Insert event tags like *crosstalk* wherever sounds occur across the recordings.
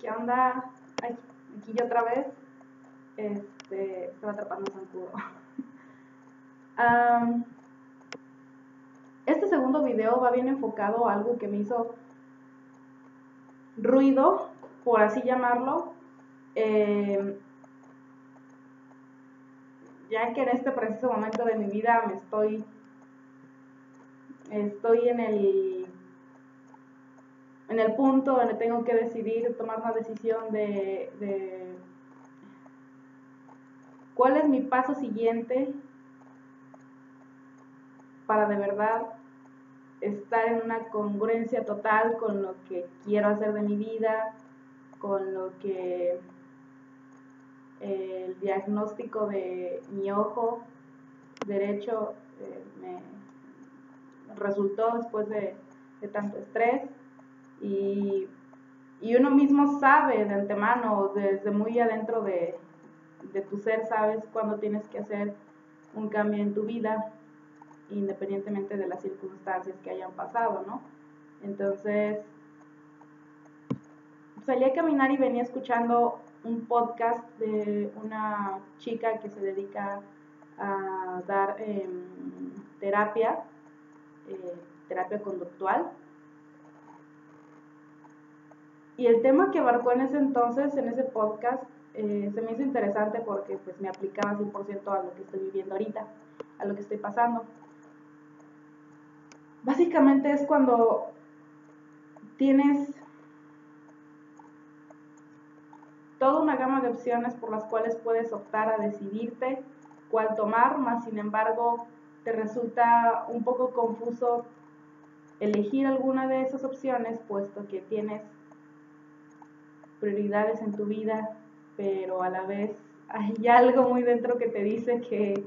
¿Qué onda? Aquí yo otra vez. Este, estaba atrapando zancudo. um, *laughs* este segundo video va bien enfocado a algo que me hizo ruido, por así llamarlo. Eh, ya que en este preciso momento de mi vida me estoy estoy en el en el punto donde tengo que decidir, tomar una decisión de, cuál es mi paso siguiente para de verdad estar en una congruencia total con lo que quiero hacer de mi vida, con lo que el diagnóstico de mi ojo derecho eh, me resultó después de, tanto estrés y, uno mismo sabe de antemano, desde muy adentro de, de tu ser, sabes cuándo tienes que hacer un cambio en tu vida, independientemente de las circunstancias que hayan pasado, ¿no? Entonces, salí a caminar y venía escuchando un podcast de una chica que se dedica a dar em, terapia, eh, terapia conductual. Y el tema que abarcó en ese entonces, en ese podcast, eh, se me hizo interesante porque pues me aplicaba 100% a lo que estoy viviendo ahorita, a lo que estoy pasando. Básicamente es cuando tienes toda una gama de opciones por las cuales puedes optar a decidirte cuál tomar, más sin embargo te resulta un poco confuso elegir alguna de esas opciones, puesto que tienes prioridades en tu vida, pero a la vez hay algo muy dentro que te dice que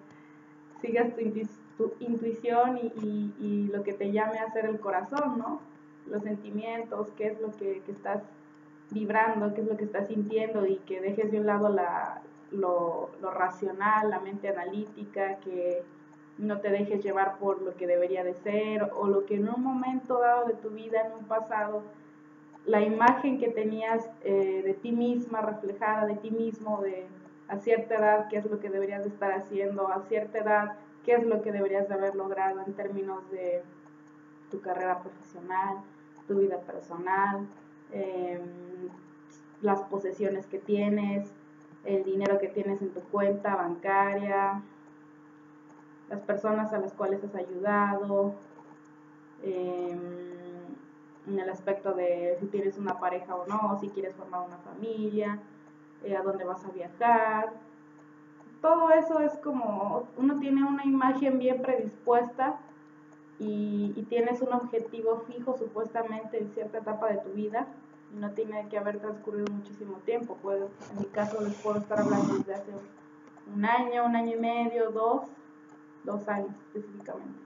sigas tu, intuición y, lo que te llame a hacer el corazón, ¿no? Los sentimientos, qué es lo que, estás vibrando, qué es lo que estás sintiendo y que dejes de un lado la, lo, racional, la mente analítica, que no te dejes llevar por lo que debería de ser o lo que en un momento dado de tu vida, en un pasado, la imagen que tenías eh, de ti misma, reflejada de ti mismo, de a cierta edad, qué es lo que deberías de estar haciendo, a cierta edad, qué es lo que deberías de haber logrado en términos de tu carrera profesional, tu vida personal, Em, las posesiones que tienes, el dinero que tienes en tu cuenta bancaria, las personas a las cuales has ayudado, em, en el aspecto de si tienes una pareja o no, si quieres formar una familia, eh, a dónde vas a viajar. Todo eso es como uno tiene una imagen bien predispuesta y, y tienes un objetivo fijo supuestamente en cierta etapa de tu vida no tiene que haber transcurrido muchísimo tiempo. Puedo, en mi caso les puedo estar hablando desde hace un año, un año y medio, dos, dos años específicamente.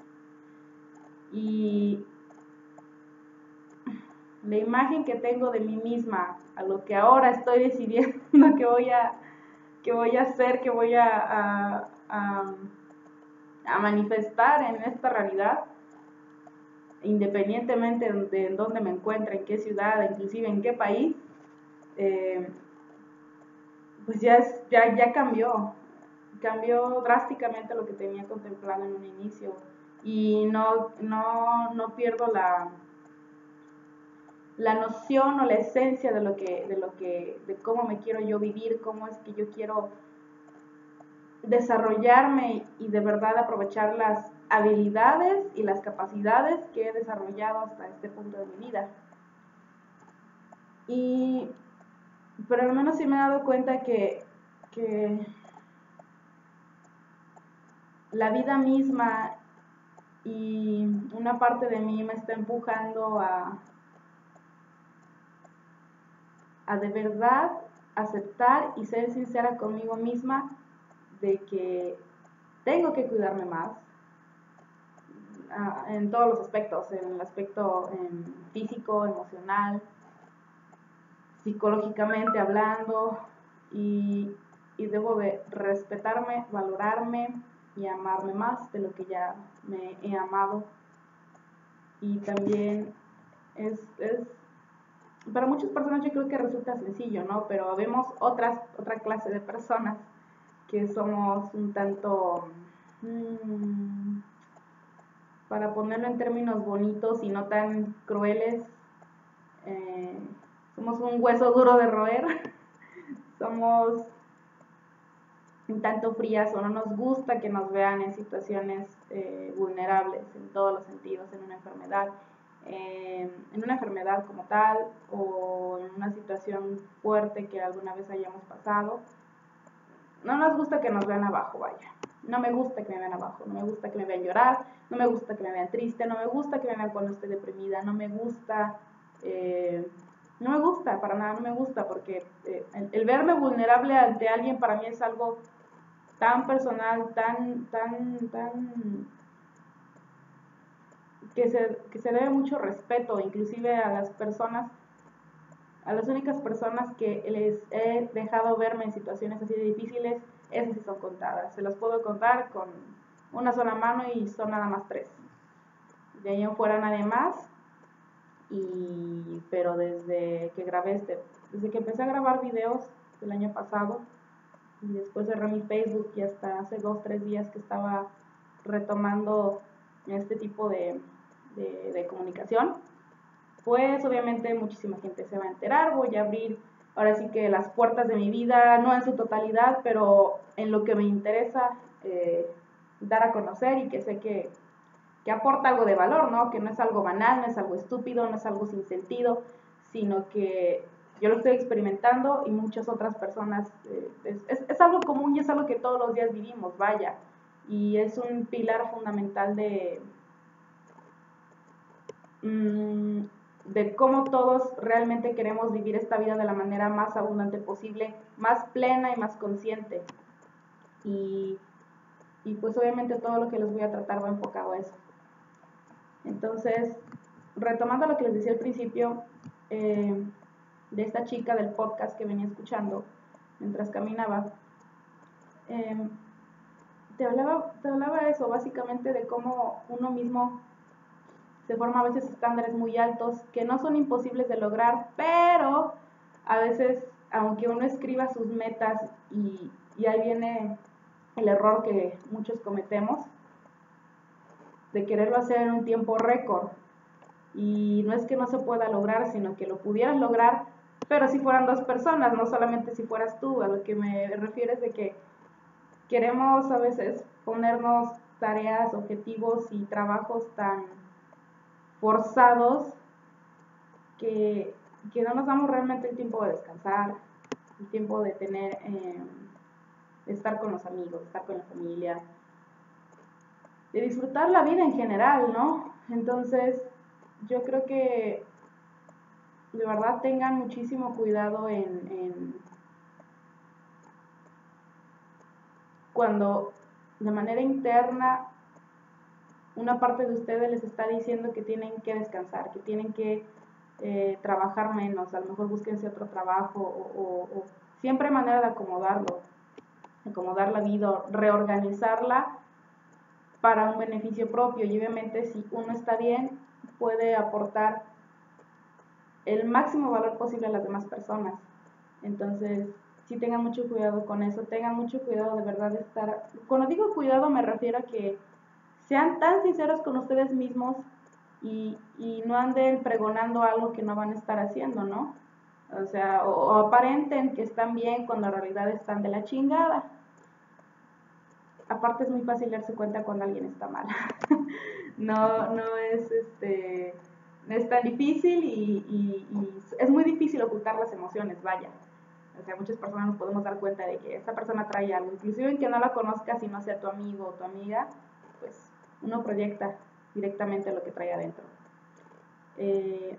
Y la imagen que tengo de mí misma, a lo que ahora estoy decidiendo *laughs* que voy a, que voy a hacer, que voy a, a, manifestar en esta realidad, independientemente de dónde me encuentre, en qué ciudad, inclusive en qué país, eh, pues ya, es, ya, ya cambió, cambió drásticamente lo que tenía contemplado en un inicio. Y no, no, no pierdo la, la noción o la esencia de lo que, de lo que, de cómo me quiero yo vivir, cómo es que yo quiero desarrollarme y de verdad aprovechar las habilidades y las capacidades que he desarrollado hasta este punto de mi vida. Y, pero al menos sí me he dado cuenta que, que la vida misma y una parte de mí me está empujando a, a de verdad aceptar y ser sincera conmigo misma de que tengo que cuidarme más, en todos los aspectos, en el aspecto físico, emocional, psicológicamente hablando, y, y, debo de respetarme, valorarme y amarme más de lo que ya me he amado. Y también es para muchas personas yo creo que resulta sencillo, ¿no? Pero vemos otras, otra clase de personas que somos un tanto, mm, para ponerlo en términos bonitos y no tan crueles, eh, somos un hueso duro de roer, *laughs* somos un tanto frías o no nos gusta que nos vean en situaciones eh, vulnerables en todos los sentidos, en una enfermedad, en una enfermedad como tal o en una situación fuerte que alguna vez hayamos pasado. No nos gusta que nos vean abajo, vaya. No me gusta que me vean abajo, no me gusta que me vean llorar, no me gusta que me vean triste, no me gusta que me vean cuando esté deprimida, no me gusta, eh, no me gusta, para nada, no me gusta, porque eh, el, verme vulnerable ante alguien para mí es algo tan personal, tan, tan, tan, que se, que se debe mucho respeto, inclusive a las personas, a las únicas personas que les he dejado verme en situaciones así de difíciles, esas sí son contadas. Se las puedo contar con una sola mano y son nada más tres. De ahí en fuera nadie más. Y, pero desde que grabé este, desde que empecé a grabar videos el año pasado, y después cerré mi Facebook y hasta hace dos, tres días que estaba retomando este tipo de, de, comunicación, pues obviamente muchísima gente se va a enterar, voy a abrir ahora sí que las puertas de mi vida, no en su totalidad, pero en lo que me interesa eh, dar a conocer y que sé que, que, aporta algo de valor, ¿no? Que no es algo banal, no es algo estúpido, no es algo sin sentido, sino que yo lo estoy experimentando y muchas otras personas, eh, es, es, algo común y es algo que todos los días vivimos, vaya, y es un pilar fundamental de, mm, de cómo todos realmente queremos vivir esta vida de la manera más abundante posible, más plena y más consciente. Y, y pues obviamente todo lo que les voy a tratar va enfocado a eso. Entonces, retomando lo que les decía al principio, eh, de esta chica del podcast que venía escuchando mientras caminaba, em, te, hablaba, te hablaba eso, básicamente de cómo uno mismo se forma a veces estándares muy altos que no son imposibles de lograr, pero a veces, aunque uno escriba sus metas y, y ahí viene el error que muchos cometemos, de quererlo hacer en un tiempo récord. Y no es que no se pueda lograr, sino que lo pudieras lograr, pero si fueran dos personas, no solamente si fueras tú, a lo que me refiero es de que queremos a veces ponernos tareas, objetivos y trabajos tan forzados que, no nos damos realmente el tiempo de descansar, el tiempo de tener, eh, de estar con los amigos, estar con la familia, de disfrutar la vida en general, ¿no? Entonces, yo creo que de verdad tengan muchísimo cuidado en, cuando de manera interna una parte de ustedes les está diciendo que tienen que descansar, que tienen que eh, trabajar menos, a lo mejor búsquense otro trabajo o, o, siempre hay manera de acomodarlo, acomodar la vida, reorganizarla para un beneficio propio y obviamente si uno está bien puede aportar el máximo valor posible a las demás personas. Entonces, sí tengan mucho cuidado con eso, tengan mucho cuidado de verdad de estar, cuando digo cuidado me refiero a que sean tan sinceros con ustedes mismos y, y no anden pregonando algo que no van a estar haciendo, ¿no? O sea, o, aparenten que están bien cuando en realidad están de la chingada. Aparte es muy fácil darse cuenta cuando alguien está mal. *laughs* no, no es este es tan difícil y, y, es muy difícil ocultar las emociones, vaya. O sea, muchas personas nos podemos dar cuenta de que esta persona trae algo, inclusive en que no la conozcas y no sea tu amigo o tu amiga, pues uno proyecta directamente lo que trae adentro. Eh,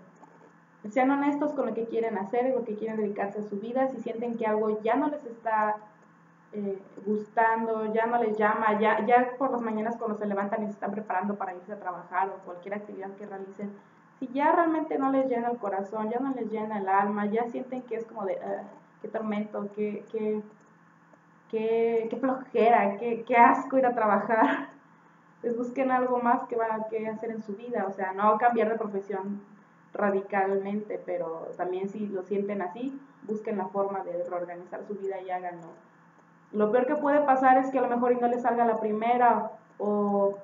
sean honestos con lo que quieren hacer y lo que quieren dedicarse a su vida. Si sienten que algo ya no les está eh, gustando, ya no les llama, ya, ya por las mañanas cuando se levantan y se están preparando para irse a trabajar o cualquier actividad que realicen, si ya realmente no les llena el corazón, ya no les llena el alma, ya sienten que es como de, uh, qué tormento, qué, qué, qué, qué flojera, qué, qué, asco ir a trabajar, pues busquen algo más que van a que hacer en su vida, o sea, no cambiar de profesión, radicalmente, pero también si lo sienten así, busquen la forma de reorganizar su vida y háganlo. Lo peor que puede pasar es que a lo mejor no les salga la primera o,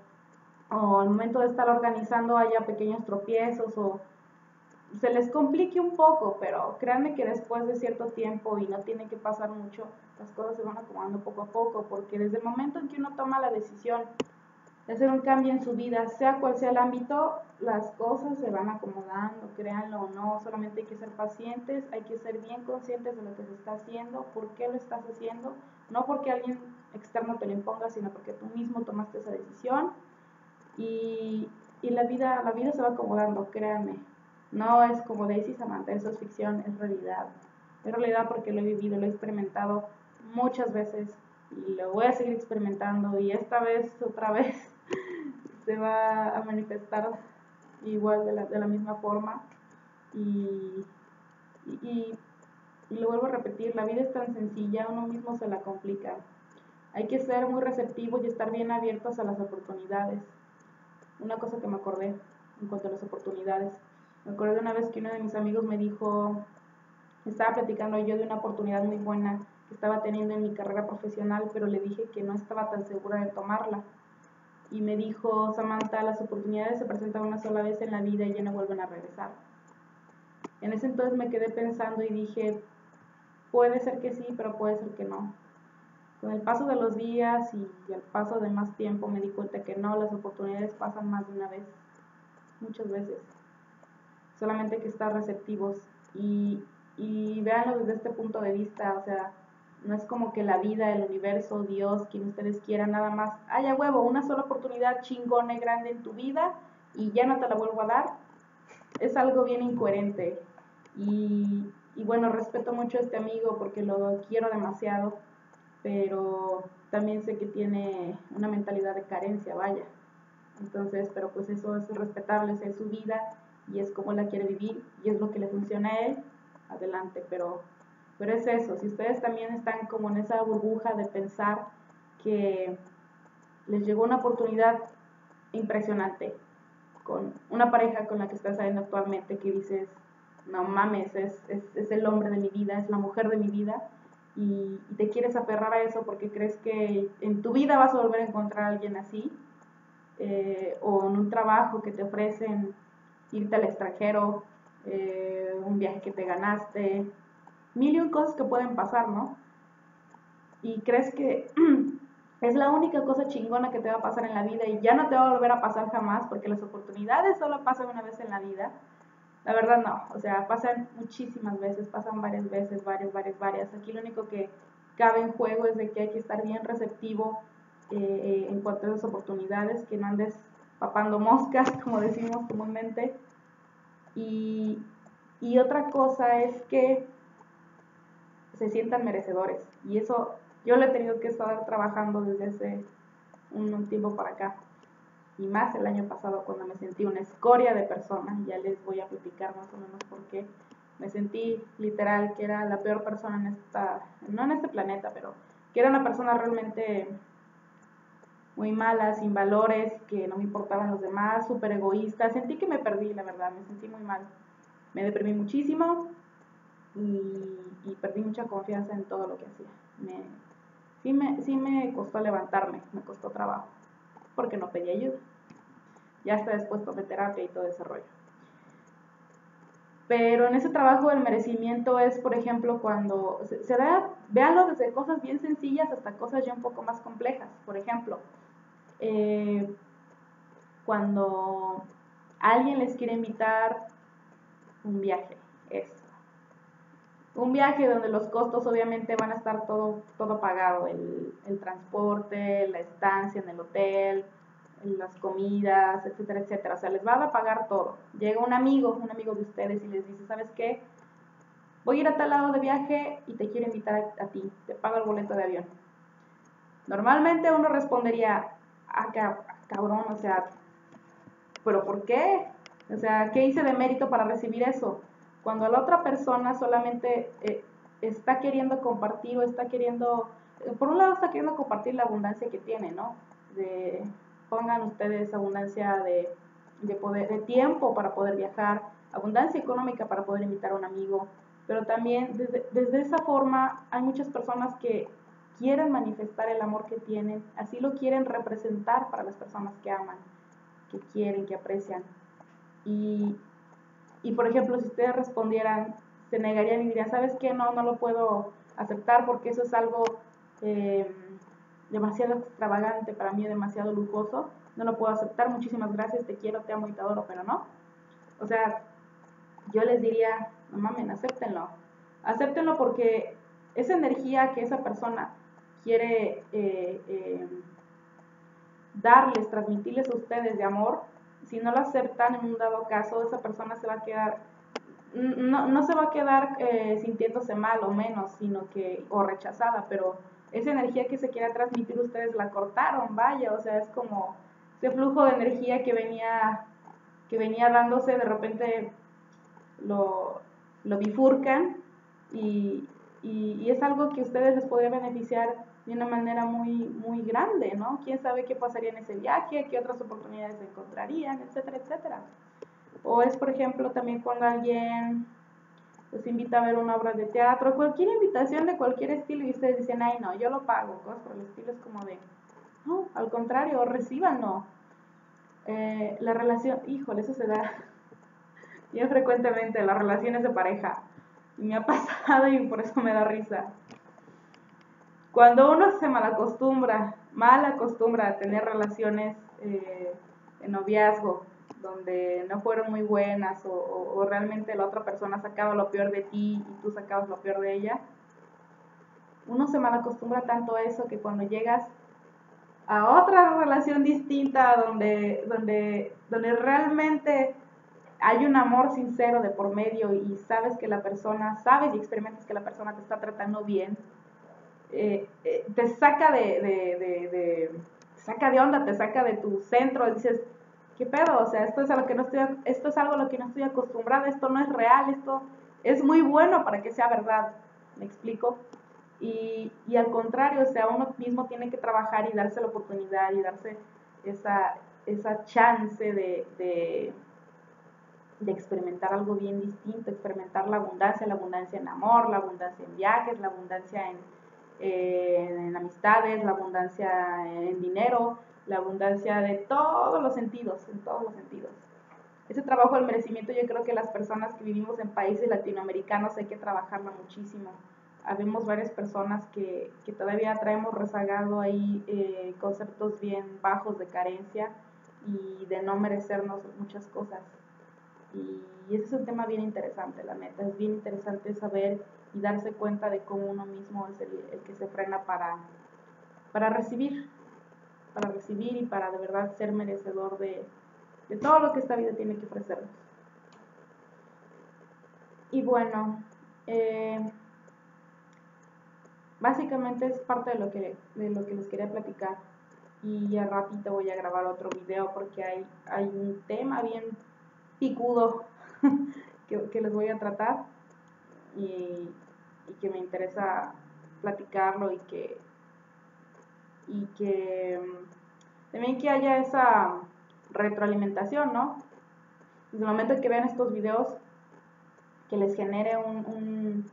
o al momento de estar organizando haya pequeños tropiezos o se les complique un poco, pero créanme que después de cierto tiempo y no tiene que pasar mucho, las cosas se van acomodando poco a poco, porque desde el momento en que uno toma la decisión de hacer un cambio en su vida, sea cual sea el ámbito, las cosas se van acomodando, créanlo o no, solamente hay que ser pacientes, hay que ser bien conscientes de lo que se está haciendo, por qué lo estás haciendo, no porque alguien externo te lo imponga, sino porque tú mismo tomaste esa decisión y, y la vida, la vida se va acomodando, créanme. No es como Daisy Samantha, eso es ficción, es realidad. Es realidad porque lo he vivido, lo he experimentado muchas veces y lo voy a seguir experimentando y esta vez, otra vez, se va a manifestar igual de la, de la misma forma y, y, y, lo vuelvo a repetir, la vida es tan sencilla, uno mismo se la complica. Hay que ser muy receptivos y estar bien abiertos a las oportunidades. Una cosa que me acordé en cuanto a las oportunidades. Me de una vez que uno de mis amigos me dijo, estaba platicando yo de una oportunidad muy buena que estaba teniendo en mi carrera profesional, pero le dije que no estaba tan segura de tomarla y me dijo, Samantha, las oportunidades se presentan una sola vez en la vida y ya no vuelven a regresar. En ese entonces me quedé pensando y dije, puede ser que sí, pero puede ser que no. Con el paso de los días y el paso de más tiempo me di cuenta que no, las oportunidades pasan más de una vez, muchas veces. Solamente hay que estar receptivos y, y véanlo desde este punto de vista, o sea, no es como que la vida, el universo, Dios, quien ustedes quieran, nada más, haya huevo, una sola oportunidad chingona y grande en tu vida y ya no te la vuelvo a dar. Es algo bien incoherente. Y, y bueno, respeto mucho a este amigo porque lo quiero demasiado, pero también sé que tiene una mentalidad de carencia, vaya. Entonces, pero pues eso es respetable, es su vida y es como la quiere vivir y es lo que le funciona a él, adelante, pero pero es eso, si ustedes también están como en esa burbuja de pensar que les llegó una oportunidad impresionante con una pareja con la que estás saliendo actualmente que dices, no mames, es, es, el hombre de mi vida, es la mujer de mi vida, y, te quieres aferrar a eso porque crees que en tu vida vas a volver a encontrar a alguien así, eh, o en un trabajo que te ofrecen irte al extranjero, eh, un viaje que te ganaste, mil y un cosas que pueden pasar, ¿no? Y crees que *clears throat* es la única cosa chingona que te va a pasar en la vida y ya no te va a volver a pasar jamás porque las oportunidades solo pasan una vez en la vida. La verdad no, o sea, pasan muchísimas veces, pasan varias veces, varias, varias, varias. Aquí lo único que cabe en juego es de que hay que estar bien receptivo eh, eh, en cuanto a esas oportunidades, que no andes papando moscas, *laughs* como decimos comúnmente. Y, y otra cosa es que se sientan merecedores. Y eso yo lo he tenido que estar trabajando desde hace un, tiempo para acá. Y más el año pasado cuando me sentí una escoria de persona. Ya les voy a platicar más o menos por qué. Me sentí literal que era la peor persona en esta, no en este planeta, pero que era una persona realmente muy mala, sin valores, que no me importaban los demás, súper egoísta. Sentí que me perdí, la verdad, me sentí muy mal. Me deprimí muchísimo, y, perdí mucha confianza en todo lo que hacía. Me, sí, me, sí me costó levantarme, me costó trabajo, porque no pedí ayuda. Ya hasta después tomé terapia y todo ese rollo. Pero en ese trabajo el merecimiento es, por ejemplo, cuando se, da, véanlo desde cosas bien sencillas hasta cosas ya un poco más complejas. Por ejemplo, eh, cuando alguien les quiere invitar un viaje, es un viaje donde los costos obviamente van a estar todo, todo pagado, el, el transporte, la estancia en el hotel, las comidas, etcétera, etcétera. O sea, les van a pagar todo. Llega un amigo, un amigo de ustedes y les dice, ¿sabes qué? Voy a ir a tal lado de viaje y te quiero invitar a, ti, te pago el boleto de avión. Normalmente uno respondería, ah, cabrón, o sea, ¿pero por qué? O sea, ¿qué hice de mérito para recibir eso? Cuando la otra persona solamente eh, está queriendo compartir o está queriendo, eh, por un lado está queriendo compartir la abundancia que tiene, ¿no? De, pongan ustedes abundancia de, de, poder, de tiempo para poder viajar, abundancia económica para poder invitar a un amigo, pero también desde, desde esa forma hay muchas personas que quieren manifestar el amor que tienen, así lo quieren representar para las personas que aman, que quieren, que aprecian. Y, y por ejemplo, si ustedes respondieran, se negarían y dirían, ¿sabes qué? No, no lo puedo aceptar porque eso es algo eh, demasiado extravagante, para mí demasiado lujoso, no lo puedo aceptar, muchísimas gracias, te quiero, te amo y te adoro, pero no. O sea, yo les diría, no mamen, acéptenlo. Acéptenlo porque esa energía que esa persona quiere eh, eh, darles, transmitirles a ustedes de amor, si no lo aceptan en un dado caso, esa persona se va a quedar, no, no se va a quedar eh, sintiéndose mal o menos, sino que, o rechazada, pero esa energía que se quiera transmitir ustedes la cortaron, vaya, o sea, es como ese flujo de energía que venía, que venía dándose, de repente lo, lo bifurcan y, y, es algo que ustedes les podría beneficiar de una manera muy, muy grande, ¿no? ¿Quién sabe qué pasaría en ese viaje, qué otras oportunidades encontrarían, etcétera, etcétera? O es, por ejemplo, también cuando alguien los invita a ver una obra de teatro, cualquier invitación de cualquier estilo y ustedes dicen, ay, no, yo lo pago, cosas por el estilo es como de, no, al contrario, recibanlo. Eh, la relación, híjole, eso se da *laughs* bien frecuentemente, las relaciones de pareja. Y me ha pasado y por eso me da risa. Cuando uno se malacostumbra, mal acostumbra a tener relaciones eh, en noviazgo, donde no fueron muy buenas o, realmente la otra persona sacaba lo peor de ti y tú sacabas lo peor de ella, uno se malacostumbra tanto a eso que cuando llegas a otra relación distinta donde, donde, donde realmente hay un amor sincero de por medio y sabes que la persona, sabes y experimentas que la persona te está tratando bien, eh, eh, te saca de, de, saca de onda, te saca de tu centro, y dices, ¿qué pedo? O sea, esto es, algo que no estoy, esto es algo a lo que no estoy acostumbrada, esto no es real, esto es muy bueno para que sea verdad, ¿me explico? Y, y al contrario, o sea, uno mismo tiene que trabajar y darse la oportunidad y darse esa, esa chance de, de, de experimentar algo bien distinto, experimentar la abundancia, la abundancia en amor, la abundancia en viajes, la abundancia en, en amistades, la abundancia en dinero, la abundancia de todos los sentidos, en todos los sentidos. Ese trabajo del merecimiento yo creo que las personas que vivimos en países latinoamericanos hay que trabajarla muchísimo. Habemos varias personas que, que todavía traemos rezagado ahí eh, conceptos bien bajos de carencia y de no merecernos muchas cosas. Y, ese es un tema bien interesante, la neta. Es bien interesante saber y darse cuenta de cómo uno mismo es el, que se frena para, para recibir, para recibir y para de verdad ser merecedor de, todo lo que esta vida tiene que ofrecernos. Y bueno, eh, básicamente es parte de lo, que, de lo que les quería platicar. Y ya ratito voy a grabar otro video porque hay, hay un tema bien *laughs* que, les voy a tratar. Y, que me interesa platicarlo y que y que mm, también que haya esa retroalimentación, ¿no? Desde el momento en que vean estos videos, que les genere un,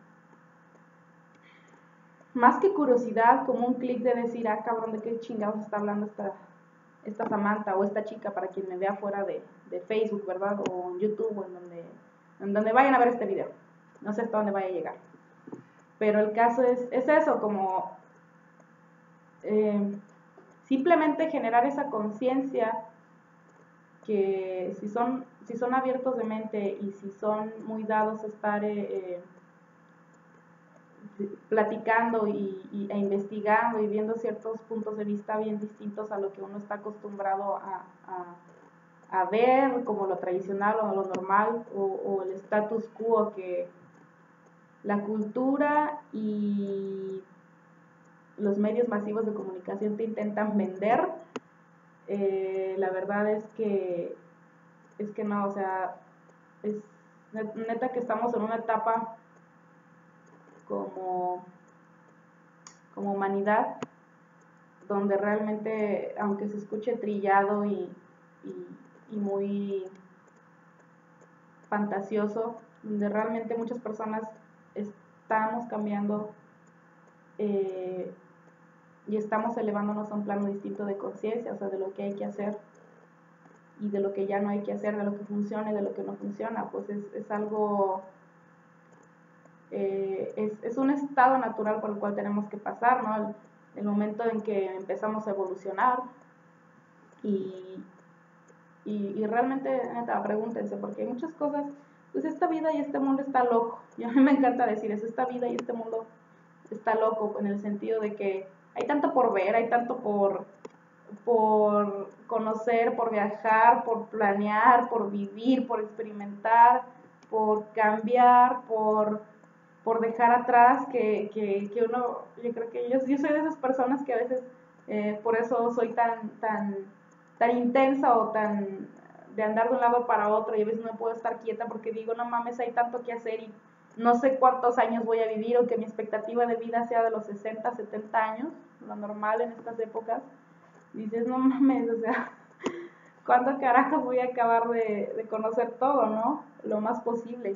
más que curiosidad, como un clic de decir, ah, cabrón, ¿de qué chingados está hablando esta, esta Samantha o esta chica para quien me vea fuera de, Facebook, ¿verdad? O en YouTube o en donde, en donde vayan a ver este video. No sé hasta dónde vaya a llegar. Pero el caso es, es eso, como eh, simplemente generar esa conciencia que si son, si son abiertos de mente y si son muy dados a estar eh, eh, platicando y, e investigando y viendo ciertos puntos de vista bien distintos a lo que uno está acostumbrado a, a, ver como lo tradicional o lo normal o, el status quo que la cultura y los medios masivos de comunicación te intentan vender, eh, la verdad es que es que no, o sea, es neta que estamos en una etapa como, como humanidad donde realmente, aunque se escuche trillado y, y muy fantasioso, donde realmente muchas personas estamos cambiando eh, y estamos elevándonos a un plano distinto de conciencia, o sea, de lo que hay que hacer y de lo que ya no hay que hacer, de lo que funciona y de lo que no funciona, pues es, algo, eh, es, es, un estado natural por el cual tenemos que pasar, ¿no? El, el momento en que empezamos a evolucionar y, y, realmente, neta, pregúntense, porque hay muchas cosas, pues esta vida y este mundo está loco, *laughs* y a mí me encanta decir eso, esta vida y este mundo está loco en el sentido de que hay tanto por ver, hay tanto por por conocer, por viajar, por planear, por vivir, por experimentar, por cambiar, por, por dejar atrás, que, que, que, uno, yo creo que yo, yo soy de esas personas que a veces, eh, por eso soy tan, tan, tan intensa o tan de andar de un lado para otro y a veces no puedo estar quieta porque digo, no mames, hay tanto que hacer y no sé cuántos años voy a vivir o que mi expectativa de vida sea de los 60, 70 años, lo normal en estas épocas dices, no mames, o sea, *laughs* ¿cuándo carajo voy a acabar de, conocer todo, no? Lo más posible.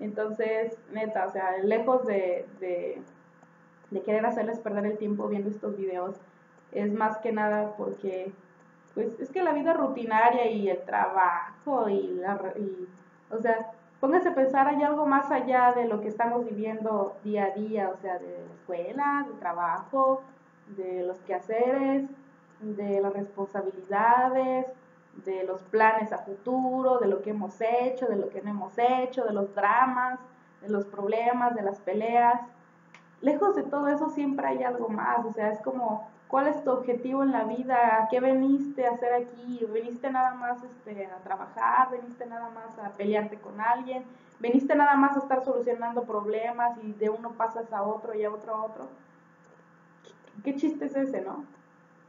Entonces, neta, o sea, lejos de, de, de, querer hacerles perder el tiempo viendo estos videos, es más que nada porque, pues, es que la vida rutinaria y el trabajo y la... Y, o sea, póngase a pensar, hay algo más allá de lo que estamos viviendo día a día, o sea, de la escuela, del trabajo, de los quehaceres, de las responsabilidades, de los planes a futuro, de lo que hemos hecho, de lo que no hemos hecho, de los dramas, de los problemas, de las peleas. Lejos de todo eso siempre hay algo más, o sea, es como, ¿cuál es tu objetivo en la vida? ¿Qué veniste a hacer aquí? ¿Veniste nada más este, a trabajar? ¿Veniste nada más a pelearte con alguien? ¿Veniste nada más a estar solucionando problemas y de uno pasas a otro y a otro a otro? ¿Qué, qué chiste es ese, no?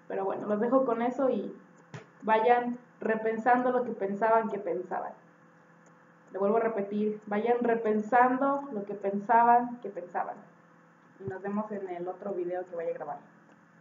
Pero bueno, los dejo con eso y vayan repensando lo que pensaban que pensaban. Le vuelvo a repetir, vayan repensando lo que pensaban que pensaban. Y nos vemos en el otro video que voy a grabar.